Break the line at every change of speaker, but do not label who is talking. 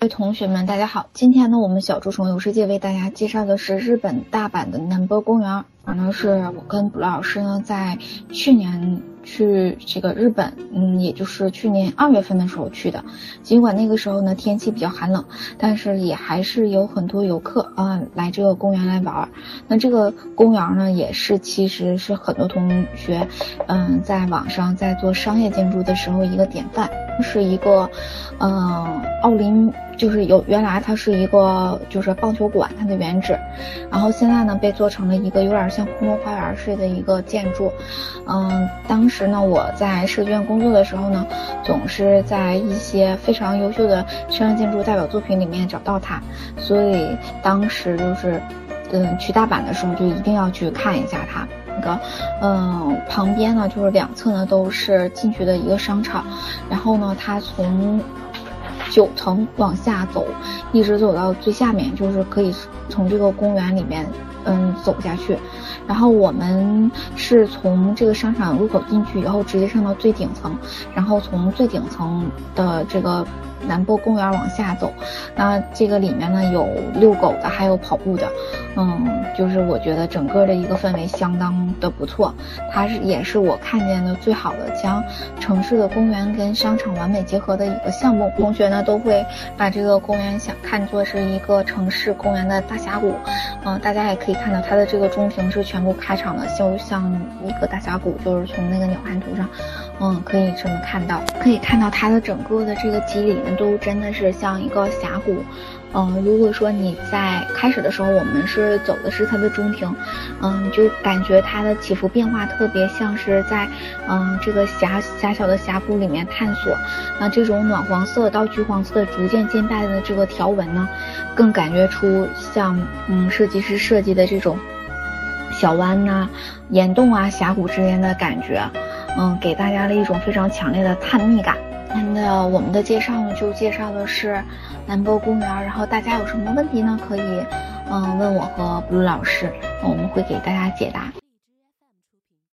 各位同学们，大家好！今天呢，我们小猪虫游世界为大家介绍的是日本大阪的南波公园。反正是我跟卜老师呢，在去年去这个日本，嗯，也就是去年二月份的时候去的。尽管那个时候呢天气比较寒冷，但是也还是有很多游客啊来这个公园来玩。那这个公园呢，也是其实是很多同学，嗯，在网上在做商业建筑的时候一个典范。是一个，嗯，奥林就是有原来它是一个就是棒球馆，它的原址，然后现在呢被做成了一个有点像空中花园似的一个建筑，嗯，当时呢我在设计院工作的时候呢，总是在一些非常优秀的商业建筑代表作品里面找到它，所以当时就是，嗯，去大阪的时候就一定要去看一下它。个，嗯，旁边呢就是两侧呢都是进去的一个商场，然后呢，它从九层往下走，一直走到最下面，就是可以从这个公园里面，嗯，走下去。然后我们是从这个商场入口进去以后，直接上到最顶层，然后从最顶层的这个。南波公园往下走，那这个里面呢有遛狗的，还有跑步的，嗯，就是我觉得整个的一个氛围相当的不错。它是也是我看见的最好的将城市的公园跟商场完美结合的一个项目。同学呢都会把这个公园想看作是一个城市公园的大峡谷，嗯，大家也可以看到它的这个中庭是全部开场的，就像一个大峡谷，就是从那个鸟瞰图上，嗯，可以这么看到，可以看到它的整个的这个肌理呢。都真的是像一个峡谷，嗯，如果说你在开始的时候，我们是走的是它的中庭，嗯，就感觉它的起伏变化特别像是在，嗯，这个狭狭小的峡谷里面探索。那这种暖黄色到橘黄色逐渐渐淡的这个条纹呢，更感觉出像，嗯，设计师设计的这种小湾呐、岩洞啊、峡谷之间的感觉，嗯，给大家了一种非常强烈的探秘感。那我们的介绍呢，就介绍的是南博公园。然后大家有什么问题呢，可以嗯问我和 blue 老师，我们会给大家解答。